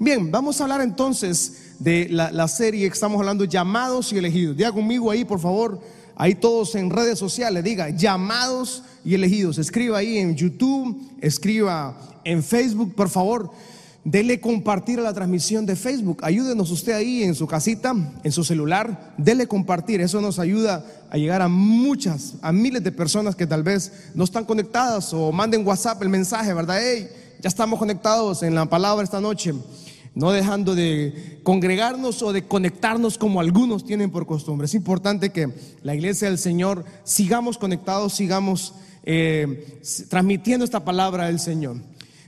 Bien, vamos a hablar entonces de la, serie que estamos hablando, llamados y elegidos. Diga conmigo ahí, por favor, ahí todos en redes sociales, diga llamados y elegidos. Escriba ahí en YouTube, escriba en Facebook, por favor. Dele compartir a la transmisión de Facebook. Ayúdenos usted ahí en su casita, en su celular. Dele compartir. Eso nos ayuda a llegar a muchas, a miles de personas que tal vez no están conectadas o manden WhatsApp el mensaje, ¿verdad? Hey, ya estamos conectados en la palabra esta noche. No dejando de congregarnos o de conectarnos como algunos tienen por costumbre. Es importante que la iglesia del Señor sigamos conectados, sigamos eh, transmitiendo esta palabra del Señor.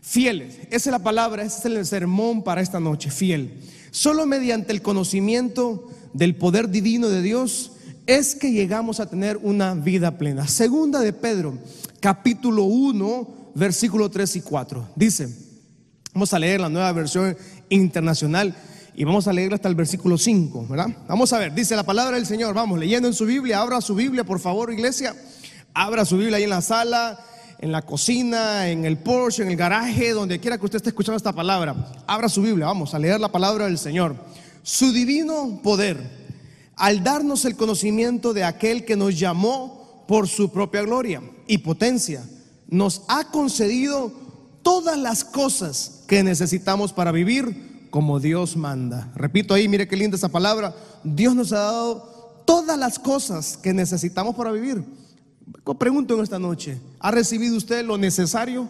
Fieles, esa es la palabra, ese es el sermón para esta noche, fiel. Solo mediante el conocimiento del poder divino de Dios es que llegamos a tener una vida plena. Segunda de Pedro, capítulo 1, versículo 3 y 4. Dice, vamos a leer la nueva versión internacional y vamos a leer hasta el versículo 5, ¿verdad? Vamos a ver, dice la palabra del Señor, vamos leyendo en su Biblia, abra su Biblia, por favor, iglesia, abra su Biblia ahí en la sala en la cocina, en el Porsche, en el garaje, donde quiera que usted esté escuchando esta palabra. Abra su Biblia, vamos a leer la palabra del Señor. Su divino poder, al darnos el conocimiento de aquel que nos llamó por su propia gloria y potencia, nos ha concedido todas las cosas que necesitamos para vivir como Dios manda. Repito ahí, mire qué linda esa palabra. Dios nos ha dado todas las cosas que necesitamos para vivir. Pregunto en esta noche, ¿ha recibido usted lo necesario?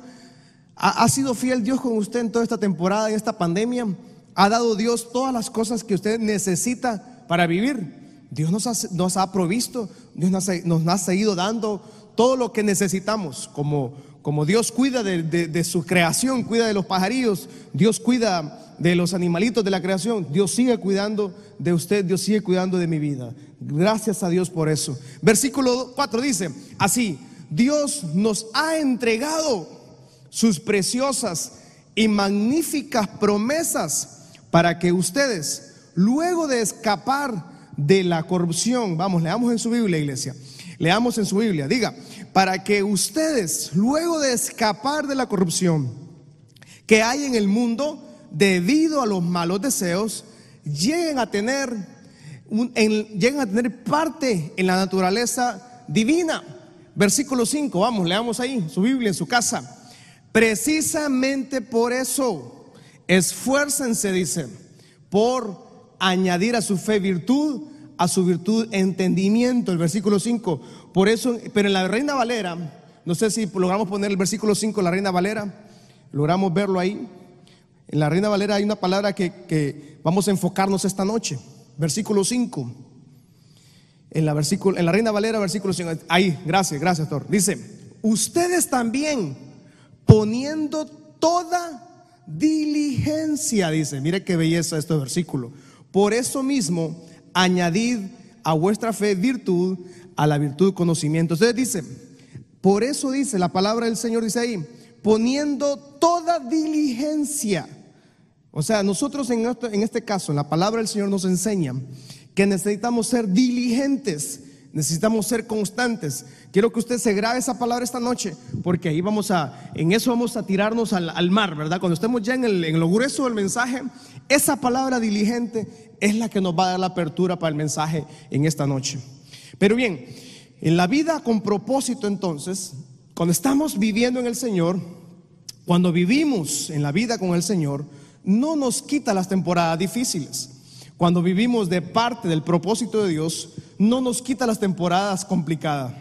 ¿Ha, sido fiel Dios con usted en toda esta temporada, en esta pandemia? ¿Ha dado Dios todas las cosas que usted necesita para vivir? Dios nos ha, nos ha provisto, Dios nos ha, nos ha, seguido dando todo lo que necesitamos, como, como Dios cuida de, su creación, cuida de los pajarillos, Dios cuida de los animalitos de la creación. Dios sigue cuidando de usted, Dios sigue cuidando de mi vida. Gracias a Dios por eso. Versículo 4 dice, así, Dios nos ha entregado sus preciosas y magníficas promesas para que ustedes, luego de escapar de la corrupción, vamos, leamos en su Biblia, iglesia, leamos en su Biblia, diga, para que ustedes, luego de escapar de la corrupción que hay en el mundo, debido a los malos deseos, lleguen a tener, a tener parte en la naturaleza divina. Versículo 5, vamos, leamos ahí su Biblia en su casa. Precisamente por eso, esfuércense, dice, por añadir a su fe virtud, a su virtud entendimiento, el versículo 5. Por eso, pero en la Reina Valera, no sé si logramos poner el versículo 5, la Reina Valera, logramos verlo ahí. En la Reina Valera hay una palabra que, vamos a enfocarnos esta noche. Versículo 5. En la, versículo, en la Reina Valera, versículo 5. Ahí, gracias, gracias, Thor. Dice, ustedes también poniendo toda diligencia, dice, mire qué belleza este versículo. Por eso mismo, añadid a vuestra fe virtud, a la virtud conocimiento. Ustedes dicen, por eso dice la palabra del Señor, dice ahí, poniendo toda diligencia. O sea, nosotros en este, en este caso, en la palabra del Señor nos enseña que necesitamos ser diligentes, necesitamos ser constantes. Quiero que usted se grabe esa palabra esta noche, porque ahí vamos a, en eso vamos a tirarnos al, mar, ¿verdad? Cuando estemos ya en, el, en lo grueso del mensaje, esa palabra diligente es la que nos va a dar la apertura para el mensaje en esta noche. Pero bien, en la vida con propósito entonces, cuando estamos viviendo en el Señor, cuando vivimos en la vida con el Señor, no nos quita las temporadas difíciles. Cuando vivimos de parte del propósito de Dios, no nos quita las temporadas complicadas.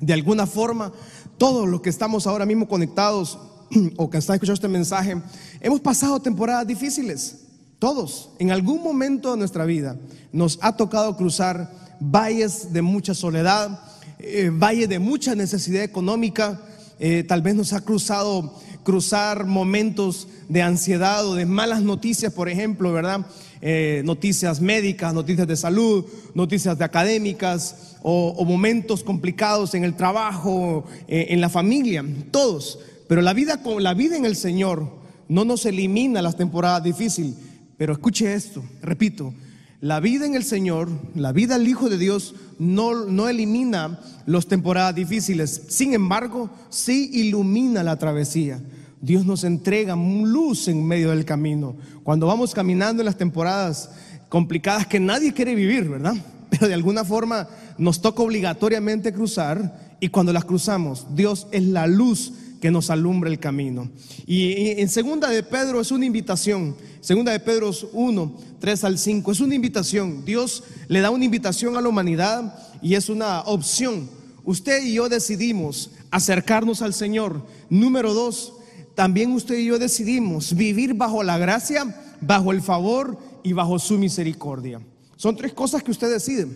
De alguna forma, todos los que estamos ahora mismo conectados o que están escuchando este mensaje, hemos pasado temporadas difíciles. Todos, en algún momento de nuestra vida, nos ha tocado cruzar valles de mucha soledad, eh, valles de mucha necesidad económica, eh, tal vez nos ha cruzado cruzar momentos de ansiedad o de malas noticias, por ejemplo, ¿verdad? Eh, noticias médicas, noticias de salud, noticias de académicas o, momentos complicados en el trabajo, en la familia, todos. Pero la vida, la vida en el Señor no nos elimina las temporadas difíciles. Pero escuche esto, repito, la vida en el Señor, la vida del Hijo de Dios no, no elimina las temporadas difíciles. Sin embargo, sí ilumina la travesía Dios nos entrega luz en medio del camino. Cuando vamos caminando en las temporadas complicadas que nadie quiere vivir, ¿verdad? Pero de alguna forma nos toca obligatoriamente cruzar y cuando las cruzamos, Dios es la luz que nos alumbra el camino. Y en segunda de Pedro es una invitación. Segunda de Pedro 1, 3 al 5, es una invitación. Dios le da una invitación a la humanidad y es una opción. Usted y yo decidimos acercarnos al Señor. Número dos, también usted y yo decidimos vivir bajo la gracia, bajo el favor y bajo su misericordia. Son tres cosas que usted decide.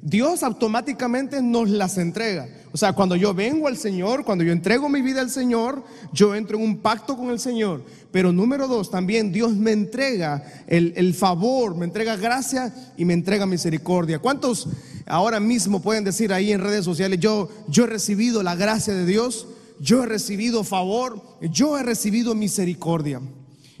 Dios automáticamente nos las entrega. O sea, cuando yo vengo al Señor, cuando yo entrego mi vida al Señor, yo entro en un pacto con el Señor. Pero número dos, también Dios me entrega el, el favor, me entrega gracia y me entrega misericordia. ¿Cuántos ahora mismo pueden decir ahí en redes sociales, yo, yo he recibido la gracia de Dios, yo he recibido favor, yo he recibido misericordia?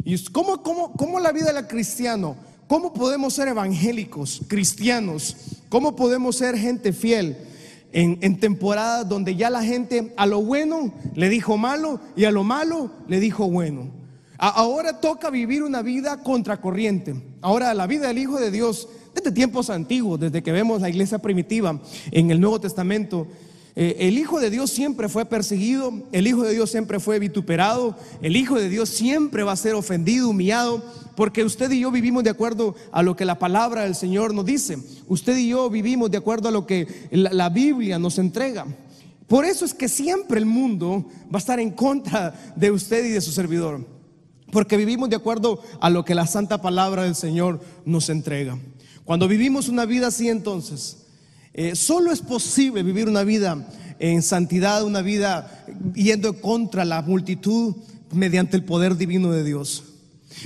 ¿Y cómo, cómo, cómo la vida del cristiano? ¿Cómo podemos ser evangélicos, cristianos? ¿Cómo podemos ser gente fiel en, temporadas donde ya la gente a lo bueno le dijo malo y a lo malo le dijo bueno? ahora toca vivir una vida contracorriente. Ahora la vida del Hijo de Dios, desde tiempos antiguos, desde que vemos la iglesia primitiva en el Nuevo Testamento, eh, el Hijo de Dios siempre fue perseguido, el Hijo de Dios siempre fue vituperado, el Hijo de Dios siempre va a ser ofendido, humillado, porque usted y yo vivimos de acuerdo a lo que la palabra del Señor nos dice. Usted y yo vivimos de acuerdo a lo que la, la Biblia nos entrega. Por eso es que siempre el mundo va a estar en contra de usted y de su servidor. Porque vivimos de acuerdo a lo que la santa palabra del Señor nos entrega. Cuando vivimos una vida así entonces, eh, solo es posible vivir una vida en santidad, una vida yendo contra la multitud mediante el poder divino de Dios.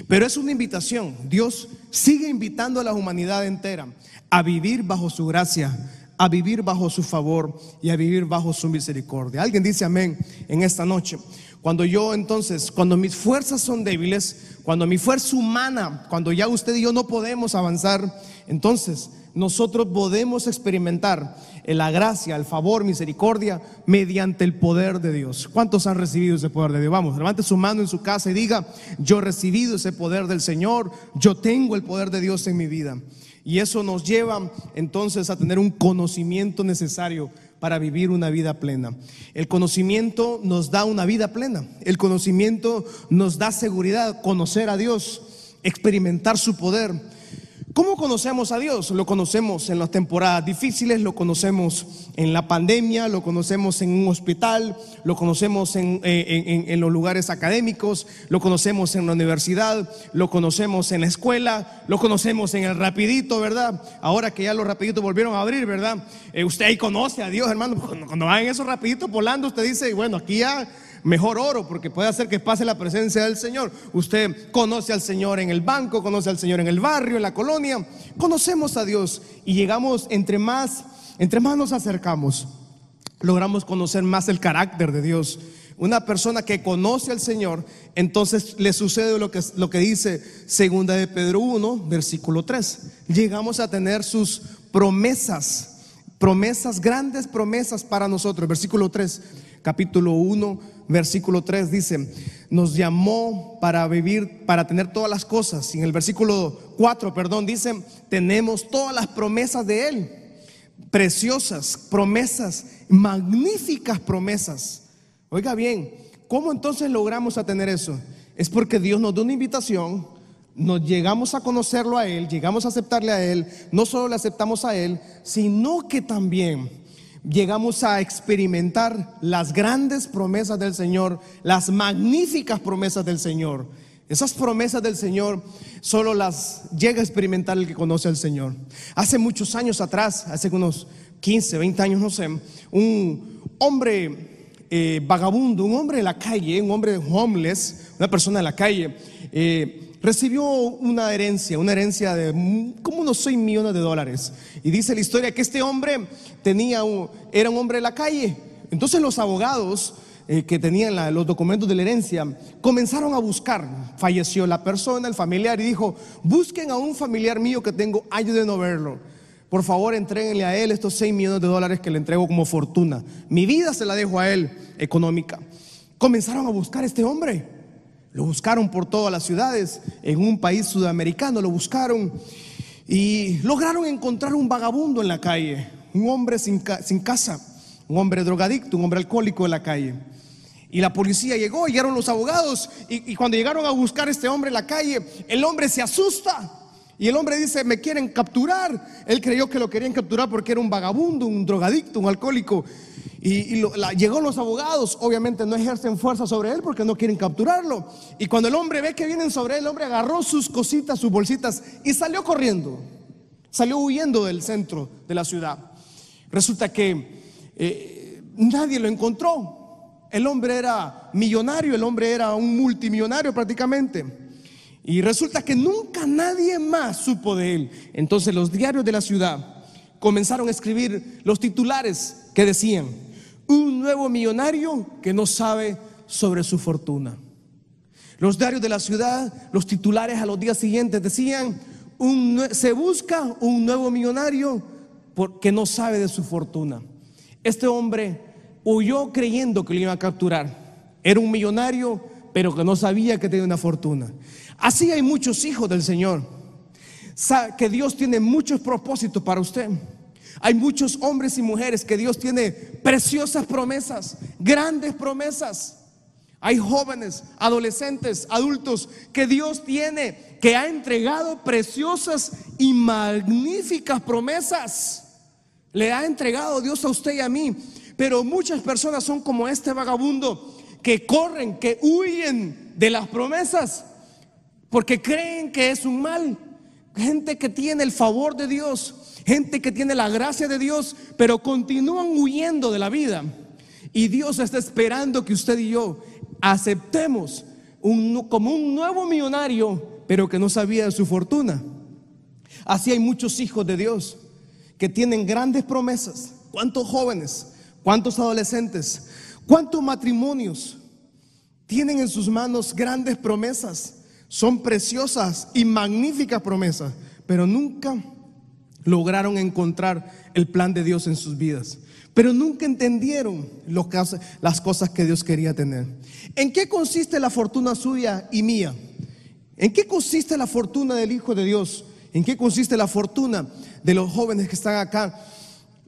Pero es una invitación. Dios sigue invitando a la humanidad entera a vivir bajo su gracia, a vivir bajo su favor y a vivir bajo su misericordia. Alguien dice amén en esta noche. Cuando yo entonces, cuando mis fuerzas son débiles, cuando mi fuerza humana, cuando ya usted y yo no podemos avanzar, entonces nosotros podemos experimentar la gracia, el favor, misericordia mediante el poder de Dios. ¿Cuántos han recibido ese poder de Dios? Vamos, levante su mano en su casa y diga, yo he recibido ese poder del Señor, yo tengo el poder de Dios en mi vida. Y eso nos lleva entonces a tener un conocimiento necesario para vivir una vida plena. El conocimiento nos da una vida plena. El conocimiento nos da seguridad, conocer a Dios, experimentar su poder ¿Cómo conocemos a Dios? Lo conocemos en las temporadas difíciles, lo conocemos en la pandemia, lo conocemos en un hospital, lo conocemos en, eh, los lugares académicos, lo conocemos en la universidad, lo conocemos en la escuela, lo conocemos en el rapidito, ¿verdad? Ahora que ya los rapiditos volvieron a abrir, ¿verdad? Eh, usted ahí conoce a Dios, hermano. Cuando van esos rapiditos volando, usted dice, bueno, aquí ya mejor oro porque puede hacer que pase la presencia del Señor. Usted conoce al Señor en el banco, conoce al Señor en el barrio, en la colonia. Conocemos a Dios y llegamos entre más, entre más nos acercamos, logramos conocer más el carácter de Dios. Una persona que conoce al Señor, entonces le sucede lo que, lo que dice segunda de Pedro 1, versículo 3. Llegamos a tener sus promesas, promesas, grandes promesas para nosotros. Versículo 3, capítulo 1, versículo 3 dice, nos llamó para vivir, para tener todas las cosas. Y en el versículo 4, perdón, dice, tenemos todas las promesas de Él. Preciosas promesas, magníficas promesas. Oiga bien, ¿cómo entonces logramos a tener eso? Es porque Dios nos da una invitación, nos llegamos a conocerlo a Él, llegamos a aceptarle a Él, no solo le aceptamos a Él, sino que también llegamos a experimentar las grandes promesas del Señor, las magníficas promesas del Señor. Esas promesas del Señor solo las llega a experimentar el que conoce al Señor. Hace muchos años atrás, hace unos 15, 20 años, no sé, un hombre eh, vagabundo, un hombre de la calle, un hombre homeless, una persona de la calle, eh, recibió una herencia, una herencia de como unos 6 millones de dólares. Y dice la historia que este hombre tenía un, era un hombre de la calle. Entonces los abogados eh, que tenían los documentos de la herencia comenzaron a buscar. Falleció la persona, el familiar, y dijo, busquen a un familiar mío que tengo años de no verlo. Por favor, entréguenle a él estos 6 millones de dólares que le entrego como fortuna. Mi vida se la dejo a él económica. Comenzaron a buscar a este hombre. Lo buscaron por todas las ciudades, en un país sudamericano lo buscaron y lograron encontrar un vagabundo en la calle, un hombre sin, casa, un hombre drogadicto, un hombre alcohólico en la calle. Y la policía llegó, llegaron los abogados y, cuando llegaron a buscar este hombre en la calle, el hombre se asusta y el hombre dice, me quieren capturar. Él creyó que lo querían capturar porque era un vagabundo, un drogadicto, un alcohólico. Y, llegó los abogados, obviamente no ejercen fuerza sobre él porque no quieren capturarlo. Y cuando el hombre ve que vienen sobre él, el hombre agarró sus cositas, sus bolsitas y salió corriendo. Salió huyendo del centro de la ciudad. Resulta que eh, nadie lo encontró. El hombre era millonario, el hombre era un multimillonario prácticamente. Y resulta que nunca nadie más supo de él. Entonces los diarios de la ciudad comenzaron a escribir los titulares que decían, un nuevo millonario que no sabe sobre su fortuna. Los diarios de la ciudad, los titulares a los días siguientes decían, se busca un nuevo millonario que no sabe de su fortuna. Este hombre huyó creyendo que lo iba a capturar. Era un millonario, pero que no sabía que tenía una fortuna. Así hay muchos hijos del Señor. Que Dios tiene muchos propósitos para usted. Hay muchos hombres y mujeres que Dios tiene preciosas promesas, grandes promesas. Hay jóvenes, adolescentes, adultos que Dios tiene, que ha entregado preciosas y magníficas promesas. Le ha entregado Dios a usted y a mí. Pero muchas personas son como este vagabundo que corren, que huyen de las promesas porque creen que es un mal. Gente que tiene el favor de Dios, gente que tiene la gracia de Dios, pero continúan huyendo de la vida. Y Dios está esperando que usted y yo aceptemos como un nuevo millonario, pero que no sabía de su fortuna. Así hay muchos hijos de Dios que tienen grandes promesas. ¿Cuántos jóvenes? ¿Cuántos adolescentes? ¿Cuántos matrimonios tienen en sus manos grandes promesas? Son preciosas y magníficas promesas, pero nunca lograron encontrar el plan de Dios en sus vidas. Pero nunca entendieron las cosas que Dios quería tener. ¿En qué consiste la fortuna suya y mía? ¿En qué consiste la fortuna del Hijo de Dios? ¿En qué consiste la fortuna de los jóvenes que están acá,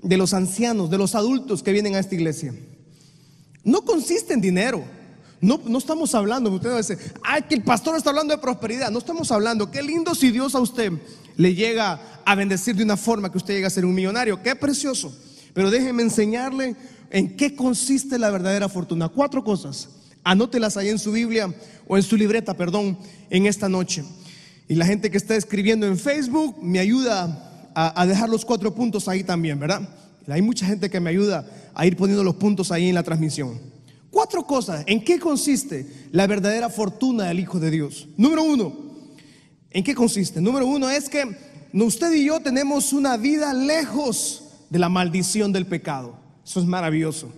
de los ancianos, de los adultos que vienen a esta iglesia? No consiste en dinero. No, no estamos hablando, usted va a decir, ay, que el pastor está hablando de prosperidad. No estamos hablando, qué lindo si Dios a usted le llega a bendecir de una forma que usted llegue a ser un millonario. Qué precioso. Pero déjeme enseñarle en qué consiste la verdadera fortuna. Cuatro cosas. Anótelas ahí en su Biblia o en su libreta, perdón, en esta noche. Y la gente que está escribiendo en Facebook me ayuda a, a dejar los cuatro puntos ahí también, ¿verdad? Hay mucha gente que me ayuda a ir poniendo los puntos ahí en la transmisión. Cuatro cosas. ¿En qué consiste la verdadera fortuna del Hijo de Dios? Número uno, ¿en qué consiste? Número uno es que usted y yo tenemos una vida lejos de la maldición del pecado. Eso es maravilloso.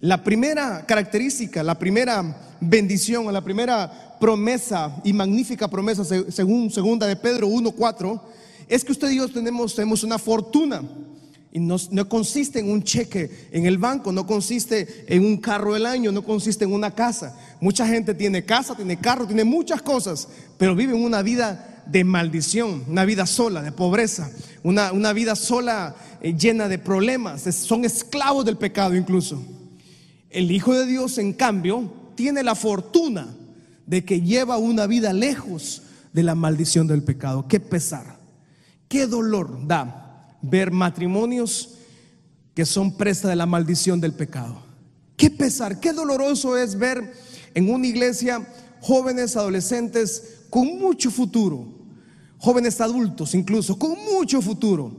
La primera característica, la primera bendición, la primera promesa y magnífica promesa, según segunda de Pedro 1.4, es que usted y yo tenemos, tenemos una fortuna. Y no, consiste en un cheque en el banco, no consiste en un carro del año, no consiste en una casa. Mucha gente tiene casa, tiene carro, tiene muchas cosas, pero viven una vida de maldición, una vida sola, de pobreza, una, una vida sola eh, llena de problemas. son esclavos del pecado incluso. El Hijo de Dios, en cambio, tiene la fortuna de que lleva una vida lejos de la maldición del pecado. Qué pesar, qué dolor da ver matrimonios que son presa de la maldición del pecado. Qué pesar, qué doloroso es ver en una iglesia jóvenes adolescentes con mucho futuro, jóvenes adultos incluso, con mucho futuro,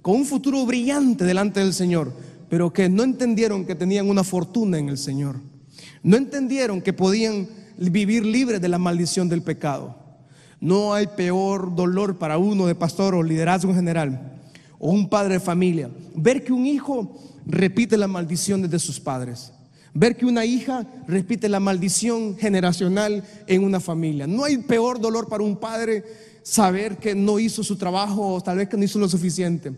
con un futuro brillante delante del Señor, pero que no entendieron que tenían una fortuna en el Señor. No entendieron que podían vivir libres de la maldición del pecado. No hay peor dolor para uno de pastor o liderazgo en general o un padre de familia, ver que un hijo repite la maldición de sus padres, ver que una hija repite la maldición generacional en una familia. No hay peor dolor para un padre saber que no hizo su trabajo o tal vez que no hizo lo suficiente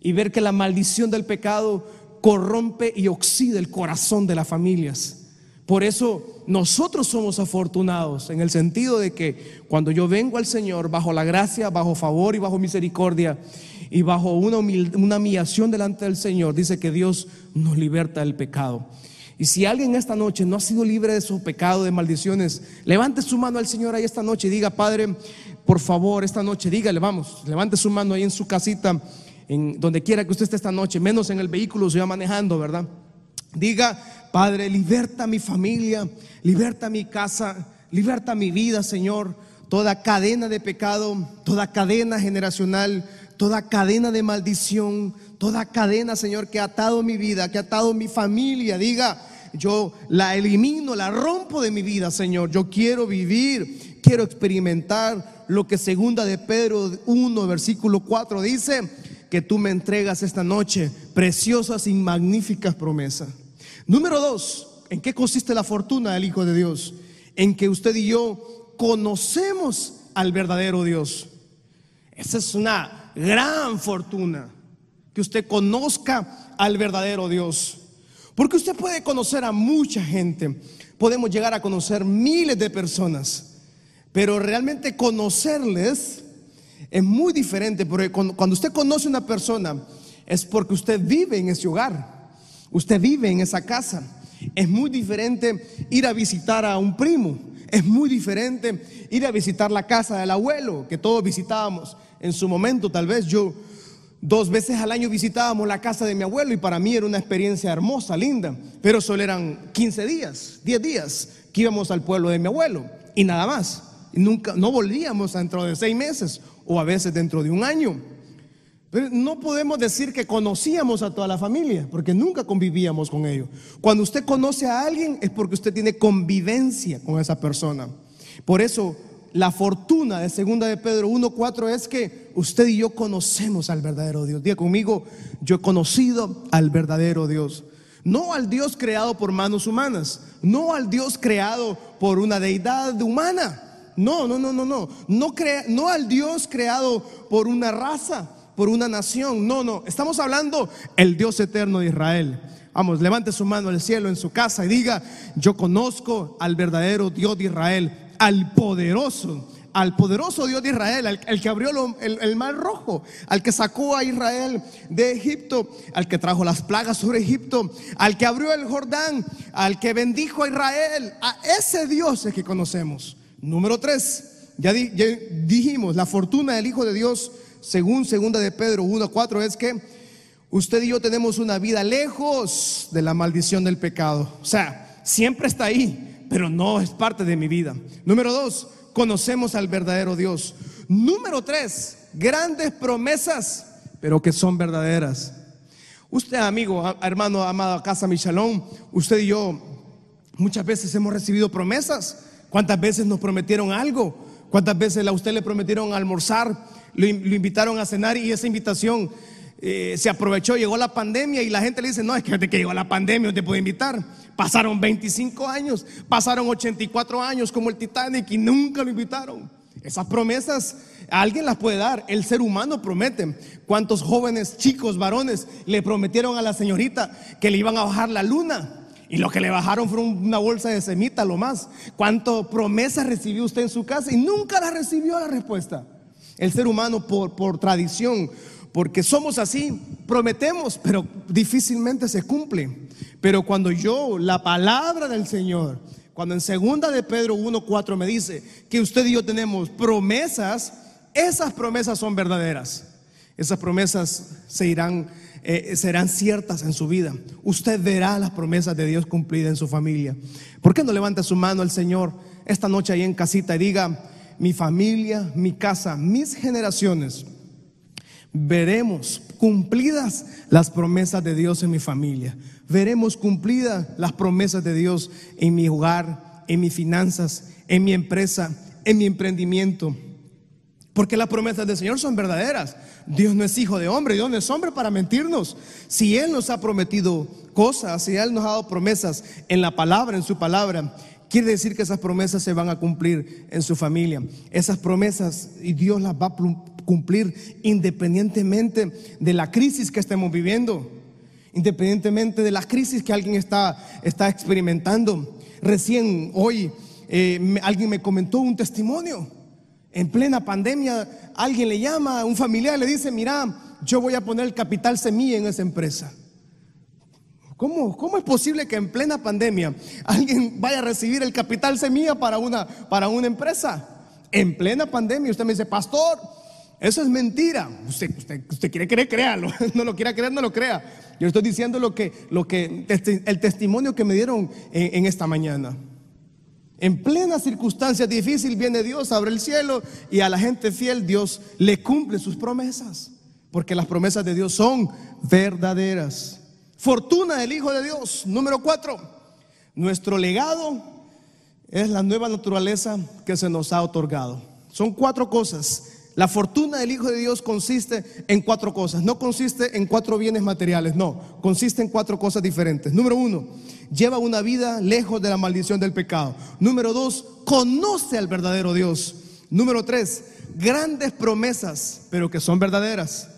y ver que la maldición del pecado corrompe y oxida el corazón de las familias Por eso nosotros somos afortunados en el sentido de que cuando yo vengo al Señor bajo la gracia, bajo favor y bajo misericordia y bajo una, una humillación delante del Señor, dice que Dios nos liberta del pecado. Y si alguien esta noche no ha sido libre de su pecado, de maldiciones, levante su mano al Señor ahí esta noche y diga, Padre, por favor, esta noche, dígale, vamos, levante su mano ahí en su casita, en donde quiera que usted esté esta noche, menos en el vehículo, se va manejando, ¿verdad? Diga, Padre, liberta mi familia, liberta mi casa, liberta mi vida, Señor. Toda cadena de pecado, toda cadena generacional, toda cadena de maldición, toda cadena, Señor, que ha atado mi vida, que ha atado mi familia. Diga, yo la elimino, la rompo de mi vida, Señor. Yo quiero vivir, quiero experimentar lo que segunda de Pedro 1, versículo 4 dice, que tú me entregas esta noche preciosas y magníficas promesas. Número dos, ¿en qué consiste la fortuna del Hijo de Dios? En que usted y yo conocemos al verdadero Dios. Esa es una gran fortuna, que usted conozca al verdadero Dios. Porque usted puede conocer a mucha gente, podemos llegar a conocer miles de personas, pero realmente conocerles es muy diferente, porque cuando usted conoce a una persona es porque usted vive en ese hogar. Usted vive en esa casa. Es muy diferente ir a visitar a un primo. Es muy diferente ir a visitar la casa del abuelo, que todos visitábamos en su momento. Tal vez yo dos veces al año visitábamos la casa de mi abuelo y para mí era una experiencia hermosa, linda. Pero solo eran 15 días, 10 días que íbamos al pueblo de mi abuelo y nada más. Y nunca, no volvíamos dentro de seis meses o a veces dentro de un año. No podemos decir que conocíamos a toda la familia, porque nunca convivíamos con ellos. Cuando usted conoce a alguien es porque usted tiene convivencia con esa persona. Por eso la fortuna de segunda de Pedro 1:4 es que usted y yo conocemos al verdadero Dios. Diga conmigo, yo he conocido al verdadero Dios. No al Dios creado por manos humanas, no al Dios creado por una deidad humana. No, no, no, no, no. No, crea, no al Dios creado por una raza por una nación. No, no, estamos hablando el Dios eterno de Israel. Vamos, levante su mano al cielo en su casa y diga, yo conozco al verdadero Dios de Israel, al poderoso, al poderoso Dios de Israel, al, que abrió el, mar rojo, al que sacó a Israel de Egipto, al que trajo las plagas sobre Egipto, al que abrió el Jordán, al que bendijo a Israel. A ese Dios es que conocemos. Número tres, ya dijimos, la fortuna del Hijo de Dios según segunda de Pedro 1:4 es que usted y yo tenemos una vida lejos de la maldición del pecado. O sea, siempre está ahí, pero no es parte de mi vida. Número dos, conocemos al verdadero Dios. Número tres, grandes promesas, pero que son verdaderas. Usted, amigo, hermano amado, casa Michalón, usted y yo muchas veces hemos recibido promesas. ¿Cuántas veces nos prometieron algo? ¿Cuántas veces a usted le prometieron almorzar? Lo, invitaron a cenar y esa invitación eh, se aprovechó, llegó la pandemia y la gente le dice, no, es que que llegó la pandemia no te puedo invitar. Pasaron 25 años, pasaron 84 años como el Titanic y nunca lo invitaron. Esas promesas alguien las puede dar, el ser humano promete. ¿Cuántos jóvenes, chicos, varones le prometieron a la señorita que le iban a bajar la luna? Y lo que le bajaron fue una bolsa de semita, lo más. ¿Cuánto promesas recibió usted en su casa? Y nunca la recibió la respuesta. El ser humano por, por tradición, porque somos así, prometemos, pero difícilmente se cumple. Pero cuando yo, la palabra del Señor, cuando en segunda de Pedro 1.4 me dice que usted y yo tenemos promesas, esas promesas son verdaderas. Esas promesas se irán, eh, serán ciertas en su vida. Usted verá las promesas de Dios cumplidas en su familia. ¿Por qué no levanta su mano al Señor esta noche ahí en casita y diga, mi familia, mi casa, mis generaciones, veremos cumplidas las promesas de Dios en mi familia. Veremos cumplidas las promesas de Dios en mi hogar, en mis finanzas, en mi empresa, en mi emprendimiento. Porque las promesas del Señor son verdaderas. Dios no es hijo de hombre, Dios no es hombre para mentirnos. Si Él nos ha prometido cosas, si Él nos ha dado promesas en la palabra, en su palabra, Quiere decir que esas promesas se van a cumplir en su familia. Esas promesas y Dios las va a cumplir independientemente de la crisis que estemos viviendo, independientemente de la crisis que alguien está, está experimentando. recién hoy eh, alguien me comentó un testimonio. En plena pandemia, alguien le llama un familiar le dice, mira, yo voy a poner el capital semilla en esa empresa. ¿Cómo, ¿Cómo, es posible que en plena pandemia alguien vaya a recibir el capital semilla para una, para una empresa? En plena pandemia usted me dice, pastor, eso es mentira. Usted, usted, quiere creer, créalo. No lo quiera creer, no lo crea. Yo estoy diciendo lo que, lo que, el testimonio que me dieron en, en esta mañana. En plena circunstancia difícil viene Dios, abre el cielo y a la gente fiel Dios le cumple sus promesas. Porque las promesas de Dios son verdaderas. Fortuna del Hijo de Dios. Número cuatro. Nuestro legado es la nueva naturaleza que se nos ha otorgado. Son cuatro cosas. La fortuna del Hijo de Dios consiste en cuatro cosas. No consiste en cuatro bienes materiales, no. Consiste en cuatro cosas diferentes. Número uno, lleva una vida lejos de la maldición del pecado. Número dos, conoce al verdadero Dios. Número tres, grandes promesas, pero que son verdaderas.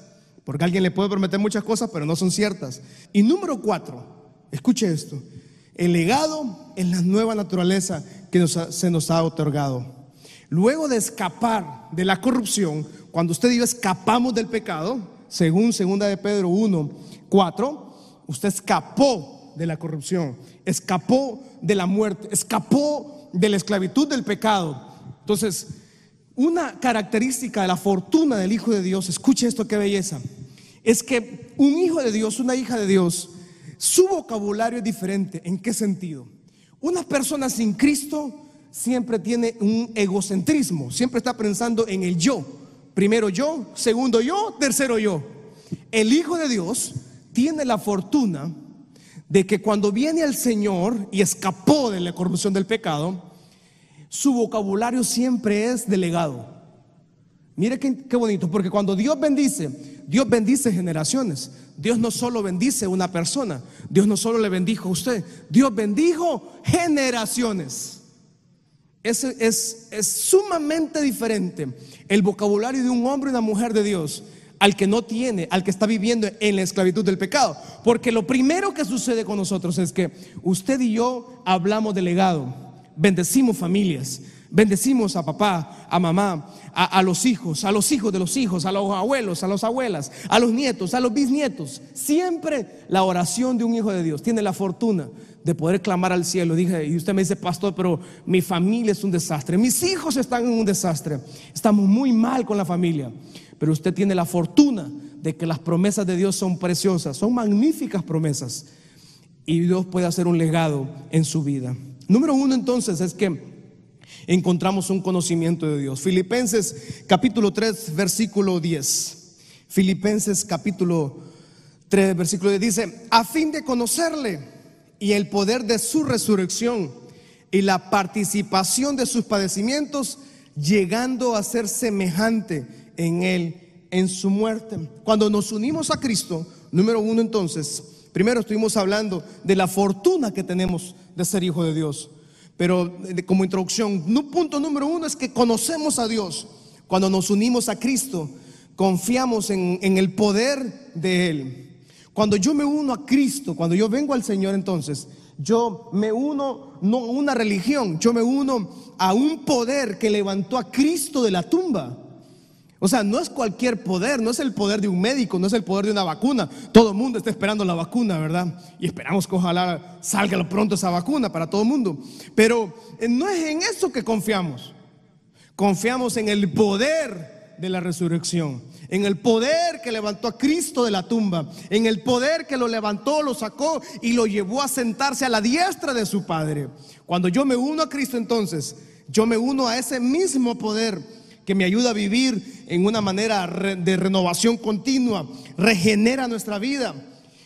Porque alguien le puede prometer muchas cosas, pero no son ciertas. Y número cuatro, escuche esto, el legado es la nueva naturaleza que se nos ha otorgado. Luego de escapar de la corrupción, cuando usted y escapamos del pecado, según segunda de Pedro 1, 4, usted escapó de la corrupción, escapó de la muerte, escapó de la esclavitud del pecado. Entonces, una característica de la fortuna del Hijo de Dios, escuche esto, qué belleza, es que un hijo de Dios, una hija de Dios, su vocabulario es diferente. ¿En qué sentido? Una persona sin Cristo siempre tiene un egocentrismo, siempre está pensando en el yo. Primero yo, segundo yo, tercero yo. El Hijo de Dios tiene la fortuna de que cuando viene el Señor y escapó de la corrupción del pecado, su vocabulario siempre es delegado. Mire qué, bonito, porque cuando Dios bendice, Dios bendice generaciones. Dios no solo bendice una persona, Dios no solo le bendijo a usted, Dios bendijo generaciones. Es, es, es sumamente diferente el vocabulario de un hombre y una mujer de Dios al que no tiene, al que está viviendo en la esclavitud del pecado. Porque lo primero que sucede con nosotros es que usted y yo hablamos de legado, bendecimos familias, bendecimos a papá, a mamá, a, los hijos, a los hijos de los hijos, a los abuelos, a las abuelas, a los nietos, a los bisnietos. Siempre la oración de un hijo de Dios tiene la fortuna de poder clamar al cielo. Dije, y usted me dice, pastor, pero mi familia es un desastre, mis hijos están en un desastre, estamos muy mal con la familia. Pero usted tiene la fortuna de que las promesas de Dios son preciosas, son magníficas promesas. Y Dios puede hacer un legado en su vida. Número uno entonces es que encontramos un conocimiento de Dios. Filipenses capítulo 3, versículo 10. Filipenses capítulo 3, versículo 10 dice, a fin de conocerle y el poder de su resurrección y la participación de sus padecimientos, llegando a ser semejante en Él, en su muerte. Cuando nos unimos a Cristo, número uno entonces, primero estuvimos hablando de la fortuna que tenemos de ser hijo de Dios. Pero como introducción, punto número uno es que conocemos a Dios. Cuando nos unimos a Cristo, confiamos en, en el poder de Él. Cuando yo me uno a Cristo, cuando yo vengo al Señor entonces, yo me uno no a una religión, yo me uno a un poder que levantó a Cristo de la tumba. O sea, no es cualquier poder, no es el poder de un médico, no es el poder de una vacuna. Todo el mundo está esperando la vacuna, ¿verdad? Y esperamos que ojalá salga pronto esa vacuna para todo el mundo. Pero eh, no es en eso que confiamos. Confiamos en el poder de la resurrección, en el poder que levantó a Cristo de la tumba, en el poder que lo levantó, lo sacó y lo llevó a sentarse a la diestra de su Padre. Cuando yo me uno a Cristo entonces, yo me uno a ese mismo poder que me ayuda a vivir en una manera de renovación continua, regenera nuestra vida.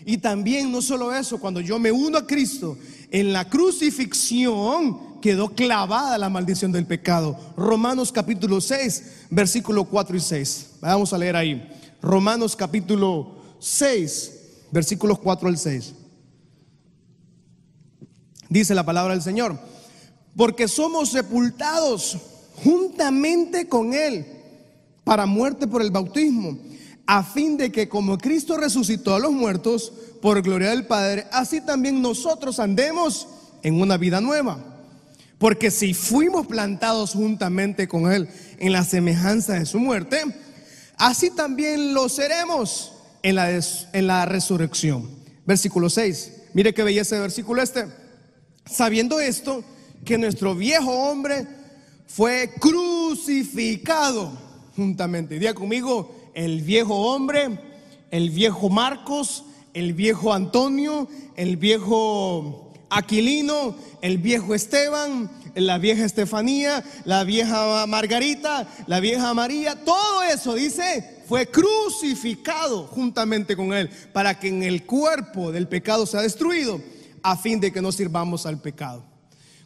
Y también no solo eso, cuando yo me uno a Cristo, en la crucifixión quedó clavada la maldición del pecado. Romanos capítulo 6, versículo 4 y 6. Vamos a leer ahí. Romanos capítulo 6, versículos 4 al 6. Dice la palabra del Señor, porque somos sepultados juntamente con Él para muerte por el bautismo, a fin de que como Cristo resucitó a los muertos por gloria del Padre, así también nosotros andemos en una vida nueva. Porque si fuimos plantados juntamente con Él en la semejanza de su muerte, así también lo seremos en la, en la resurrección. Versículo 6. Mire qué belleza de versículo este. Sabiendo esto, que nuestro viejo hombre fue crucificado juntamente. Diga conmigo, el viejo hombre, el viejo Marcos, el viejo Antonio, el viejo Aquilino, el viejo Esteban, la vieja Estefanía, la vieja Margarita, la vieja María, todo eso dice, fue crucificado juntamente con él para que en el cuerpo del pecado sea destruido a fin de que no sirvamos al pecado.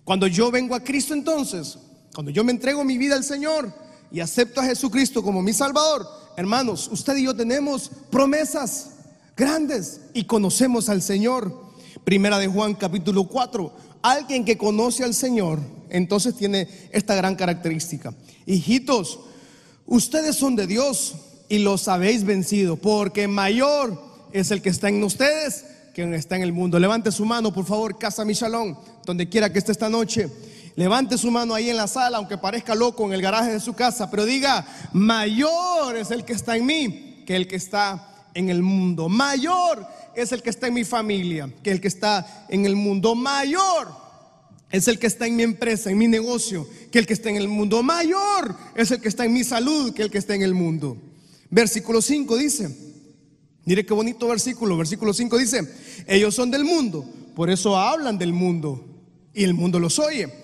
Cuando yo vengo a Cristo entonces, cuando yo me entrego mi vida al Señor y acepto a Jesucristo como mi Salvador, hermanos, usted y yo tenemos promesas grandes y conocemos al Señor. Primera de Juan capítulo 4, alguien que conoce al Señor, entonces tiene esta gran característica. Hijitos, ustedes son de Dios y los habéis vencido, porque mayor es el que está en ustedes que está en el mundo. Levante su mano, por favor, Casa Michalón, donde quiera que esté esta noche. Levante su mano ahí en la sala, aunque parezca loco en el garaje de su casa, pero diga, mayor es el que está en mí que el que está en el mundo. Mayor es el que está en mi familia que el que está en el mundo. Mayor es el que está en mi empresa, en mi negocio, que el que está en el mundo. Mayor es el que está en mi salud que el que está en el mundo. Versículo 5 dice, Mire qué bonito versículo. Versículo 5 dice, ellos son del mundo, por eso hablan del mundo y el mundo los oye.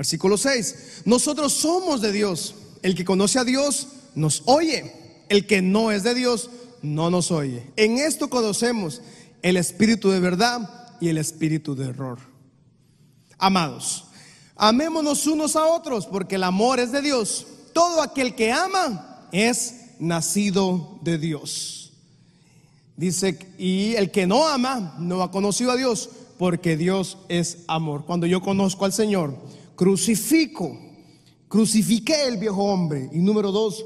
Versículo 6, nosotros somos de Dios. El que conoce a Dios nos oye. El que no es de Dios no nos oye. En esto conocemos el espíritu de verdad y el espíritu de error. Amados, amémonos unos a otros porque el amor es de Dios. Todo aquel que ama es nacido de Dios. Dice, y el que no ama no ha conocido a Dios, porque Dios es amor. Cuando yo conozco al Señor, crucifico, crucifiqué el viejo hombre. Y número dos,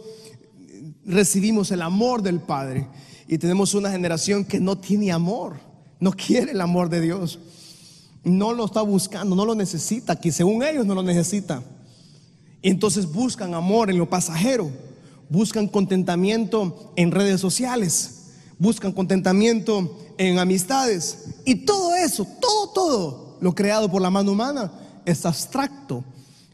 recibimos el amor del Padre. Y tenemos una generación que no tiene amor, no quiere el amor de Dios. No lo está buscando, no lo necesita, que según ellos no lo necesita. Y entonces buscan amor en lo pasajero, buscan contentamiento en redes sociales buscan contentamiento en amistades. Y todo eso, todo, todo lo creado por la mano humana es abstracto,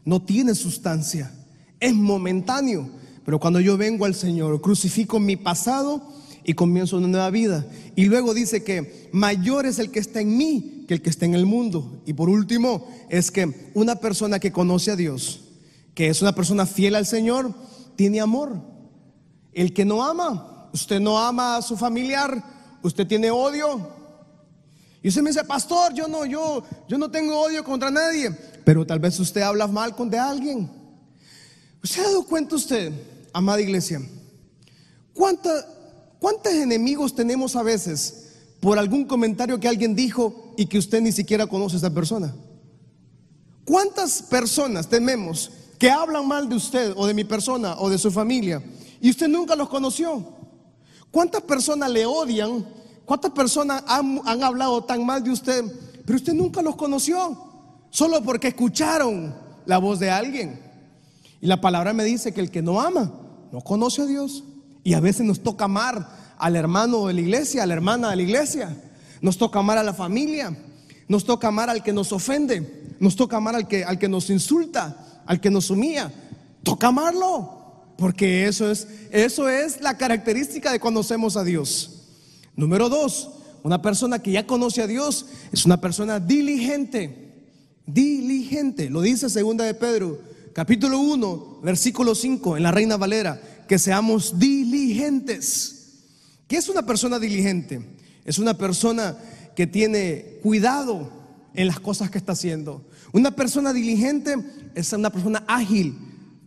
no tiene sustancia, es momentáneo. Pero cuando yo vengo al Señor, crucifico mi pasado y comienzo una nueva vida. Y luego dice que mayor es el que está en mí que el que está en el mundo. Y por último, es que una persona que conoce a Dios, que es una persona fiel al Señor, tiene amor. El que no ama, usted no ama a su familiar, usted tiene odio. Y usted me dice, pastor, yo no, yo, yo no tengo odio contra nadie, pero tal vez usted habla mal con de alguien. ¿Usted ha dado cuenta usted, amada iglesia? ¿Cuántos enemigos tenemos a veces por algún comentario que alguien dijo y que usted ni siquiera conoce a esa persona? ¿Cuántas personas tememos que hablan mal de usted o de mi persona o de su familia y usted nunca los conoció? ¿Cuántas personas le odian? ¿Cuántas personas han, hablado tan mal de usted? Pero usted nunca los conoció, solo porque escucharon la voz de alguien. Y la palabra me dice que el que no ama, no conoce a Dios. Y a veces nos toca amar al hermano de la iglesia, a la hermana de la iglesia. Nos toca amar a la familia. Nos toca amar al que nos ofende. Nos toca amar al que, al que nos insulta, al que nos humilla. Toca amarlo. Porque eso es, eso es la característica de conocemos a Dios. Número dos, una persona que ya conoce a Dios es una persona diligente. Diligente. Lo dice segunda de Pedro, capítulo 1, versículo 5 en la Reina Valera, que seamos diligentes. ¿Qué es una persona diligente? Es una persona que tiene cuidado en las cosas que está haciendo. Una persona diligente es una persona ágil,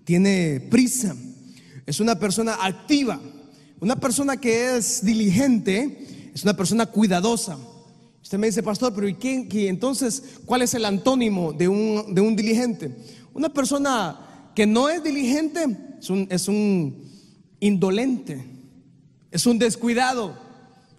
tiene prisa, es una persona activa. Una persona que es diligente es una persona cuidadosa. Usted me dice, pastor, pero ¿y quién, entonces cuál es el antónimo de un, diligente? Una persona que no es diligente es un, es un indolente, es un descuidado,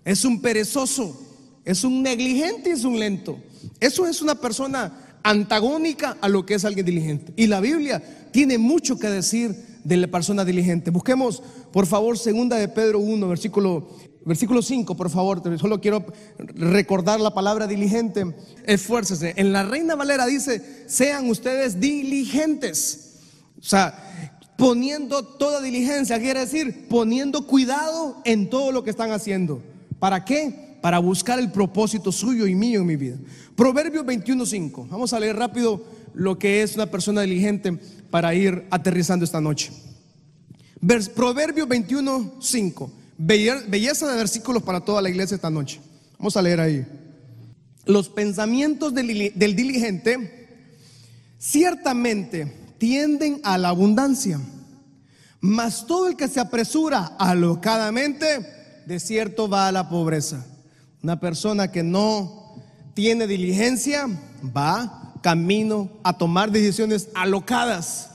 es un perezoso, es un negligente y es un lento. Eso es una persona antagónica a lo que es alguien diligente. Y la Biblia tiene mucho que decir de la persona diligente. Busquemos, por favor, segunda de Pedro 1, versículo, versículo 5, por favor. Solo quiero recordar la palabra diligente. Esfuércese. En la Reina Valera dice, sean ustedes diligentes. O sea, poniendo toda diligencia, quiere decir poniendo cuidado en todo lo que están haciendo. ¿Para qué? Para buscar el propósito suyo y mío en mi vida. Proverbios 21.5. Vamos a leer rápido lo que es una persona diligente para ir aterrizando esta noche. Proverbios 21.5. Belleza de versículos para toda la iglesia esta noche. Vamos a leer ahí. Los pensamientos del, del diligente ciertamente tienden a la abundancia, mas todo el que se apresura alocadamente, de cierto va a la pobreza. Una persona que no tiene diligencia va camino a tomar decisiones alocadas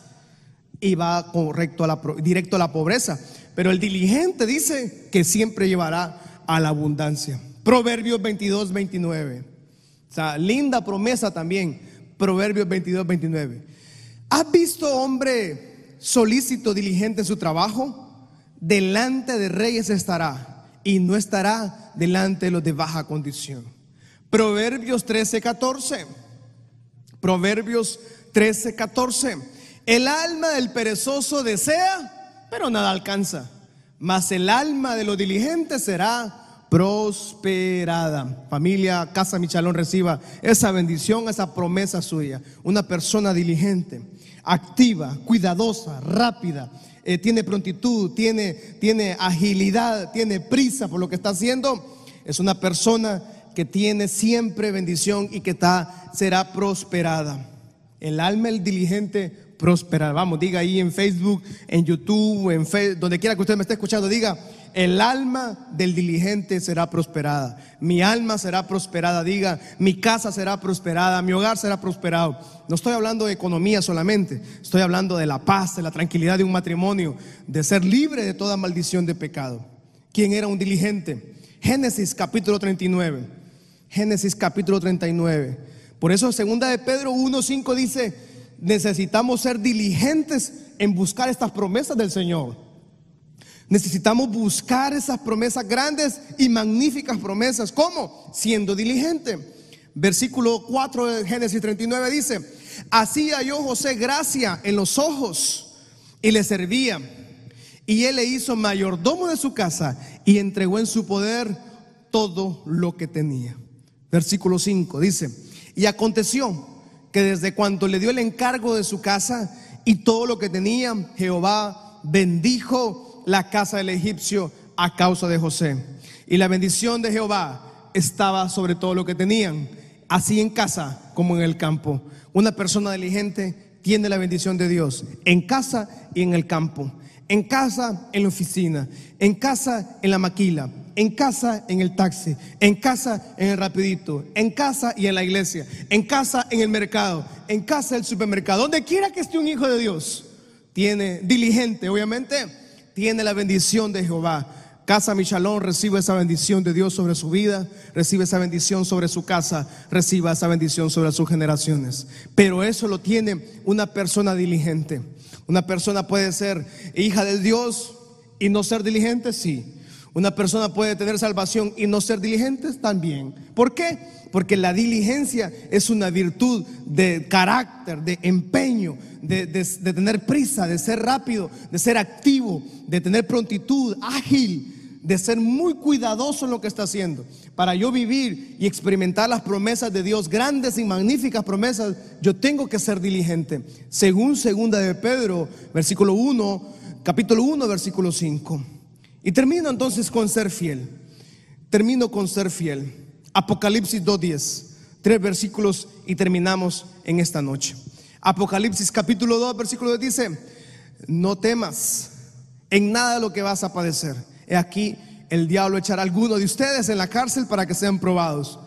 y va correcto a la, directo a la pobreza. Pero el diligente dice que siempre llevará a la abundancia. Proverbios 22, 29. O sea, linda promesa también. Proverbios 22, 29. ¿Has visto hombre solícito, diligente en su trabajo? Delante de reyes estará y no estará delante de los de baja condición. Proverbios 13, 14. Proverbios 13, 14. El alma del perezoso desea, pero nada alcanza. Mas el alma de los diligentes será prosperada. Familia Casa Michalón reciba esa bendición, esa promesa suya. Una persona diligente, activa, cuidadosa, rápida, eh, tiene prontitud, tiene, tiene agilidad, tiene prisa por lo que está haciendo. Es una persona que tiene siempre bendición y que está, será prosperada. El alma el diligente prosperará. Vamos, diga ahí en Facebook, en YouTube, en Facebook, donde quiera que usted me esté escuchando, diga, el alma del diligente será prosperada. Mi alma será prosperada. Diga, mi casa será prosperada. Mi hogar será prosperado. No estoy hablando de economía solamente. Estoy hablando de la paz, de la tranquilidad de un matrimonio, de ser libre de toda maldición de pecado. ¿Quién era un diligente? Génesis capítulo 39. Génesis capítulo 39. Por eso segunda de Pedro 1.5 dice, necesitamos ser diligentes en buscar estas promesas del Señor. Necesitamos buscar esas promesas grandes y magníficas promesas. ¿Cómo? Siendo diligente. Versículo 4 de Génesis 39 dice, así halló José gracia en los ojos y le servía. Y él le hizo mayordomo de su casa y entregó en su poder todo lo que tenía. Versículo 5 dice, y aconteció que desde cuando le dio el encargo de su casa y todo lo que tenía, Jehová bendijo la casa del egipcio a causa de José. Y la bendición de Jehová estaba sobre todo lo que tenían, así en casa como en el campo. Una persona diligente tiene la bendición de Dios en casa y en el campo. En casa, en la oficina. En casa, en la maquila. En casa, en el taxi, en casa, en el rapidito, en casa y en la iglesia, en casa, en el mercado, en casa, en el supermercado, donde quiera que esté un hijo de Dios, tiene diligente, obviamente, tiene la bendición de Jehová. Casa Michalón recibe esa bendición de Dios sobre su vida, recibe esa bendición sobre su casa, reciba esa bendición sobre sus generaciones. Pero eso lo tiene una persona diligente. Una persona puede ser hija de Dios y no ser diligente, sí. Una persona puede tener salvación y no ser diligente también. ¿Por qué? Porque la diligencia es una virtud de carácter, de empeño, de, tener prisa, de ser rápido, de ser activo, de tener prontitud, ágil, de ser muy cuidadoso en lo que está haciendo. Para yo vivir y experimentar las promesas de Dios, grandes y magníficas promesas, yo tengo que ser diligente. Según segunda de Pedro, versículo 1, capítulo 1, versículo 5. Y termino entonces con ser fiel. Termino con ser fiel. Apocalipsis 2.10. Tres versículos y terminamos en esta noche. Apocalipsis capítulo 2, versículo 2 dice, no temas en nada lo que vas a padecer. He aquí, el diablo echará a alguno de ustedes en la cárcel para que sean probados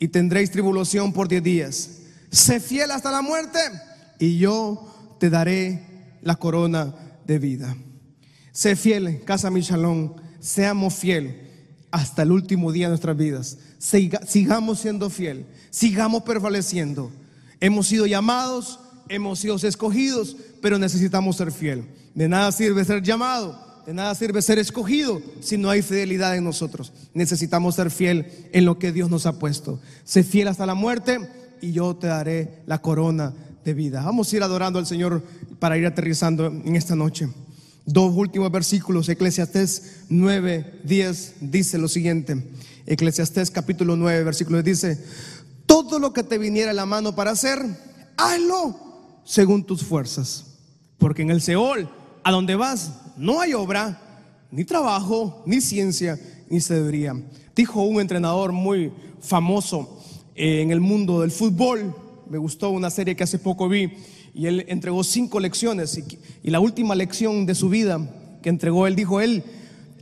y tendréis tribulación por diez días. Sé fiel hasta la muerte y yo te daré la corona de vida. Sé fiel, Casa Michalón, seamos fiel hasta el último día de nuestras vidas. sigamos siendo fiel, sigamos prevaleciendo. Hemos sido llamados, hemos sido escogidos, pero necesitamos ser fiel. De nada sirve ser llamado, de nada sirve ser escogido si no hay fidelidad en nosotros. Necesitamos ser fiel en lo que Dios nos ha puesto. Sé fiel hasta la muerte y yo te daré la corona de vida. Vamos a ir adorando al Señor para ir aterrizando en esta noche. Dos últimos versículos, Eclesiastés 9, 10 dice lo siguiente. Eclesiastés capítulo 9, versículo dice, todo lo que te viniera a la mano para hacer, hazlo según tus fuerzas. Porque en el Seol, a donde vas, no hay obra, ni trabajo, ni ciencia, ni sabiduría. Dijo un entrenador muy famoso eh, en el mundo del fútbol, me gustó una serie que hace poco vi, y él entregó cinco lecciones y, la última lección de su vida que entregó él, dijo él,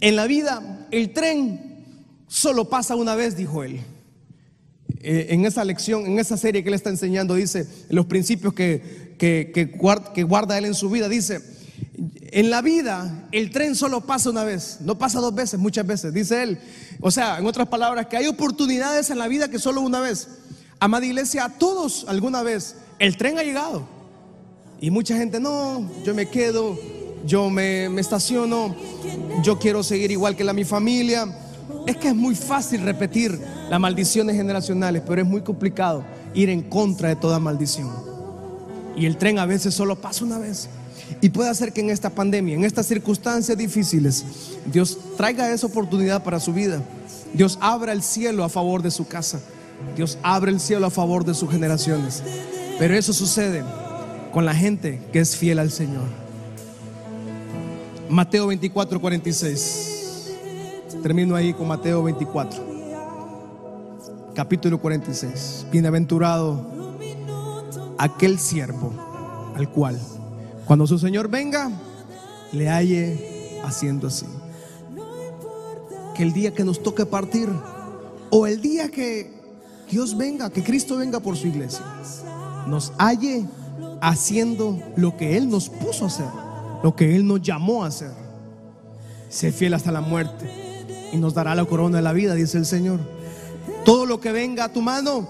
en la vida el tren solo pasa una vez, dijo él. Eh, en esa lección, en esa serie que él está enseñando, dice, los principios que, que, que, guarda, él en su vida, dice, en la vida el tren solo pasa una vez, no pasa dos veces, muchas veces, dice él. O sea, en otras palabras, que hay oportunidades en la vida que solo una vez. Amada iglesia, a todos alguna vez el tren ha llegado. Y mucha gente, no, yo me quedo, yo me, estaciono, yo quiero seguir igual que la mi familia. Es que es muy fácil repetir las maldiciones generacionales, pero es muy complicado ir en contra de toda maldición. Y el tren a veces solo pasa una vez. Y puede hacer que en esta pandemia, en estas circunstancias difíciles, Dios traiga esa oportunidad para su vida. Dios abra el cielo a favor de su casa. Dios abre el cielo a favor de sus generaciones. Pero eso sucede con la gente que es fiel al Señor. Mateo 24, 46. Termino ahí con Mateo 24. Capítulo 46. Bienaventurado aquel siervo al cual, cuando su Señor venga, le halle haciendo así. Que el día que nos toque partir, o el día que Dios venga, que Cristo venga por su iglesia, nos halle haciendo lo que Él nos puso a hacer, lo que Él nos llamó a hacer. Sé fiel hasta la muerte y nos dará la corona de la vida, dice el Señor. Todo lo que venga a tu mano,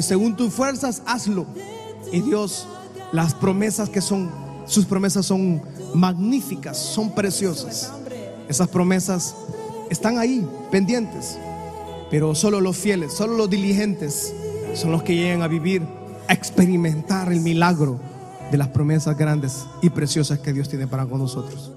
según tus fuerzas, hazlo. Y Dios, las promesas que son, sus promesas son magníficas, son preciosas. Esas promesas están ahí, pendientes. Pero solo los fieles, solo los diligentes son los que llegan a vivir experimentar el milagro de las promesas grandes y preciosas que Dios tiene para con nosotros.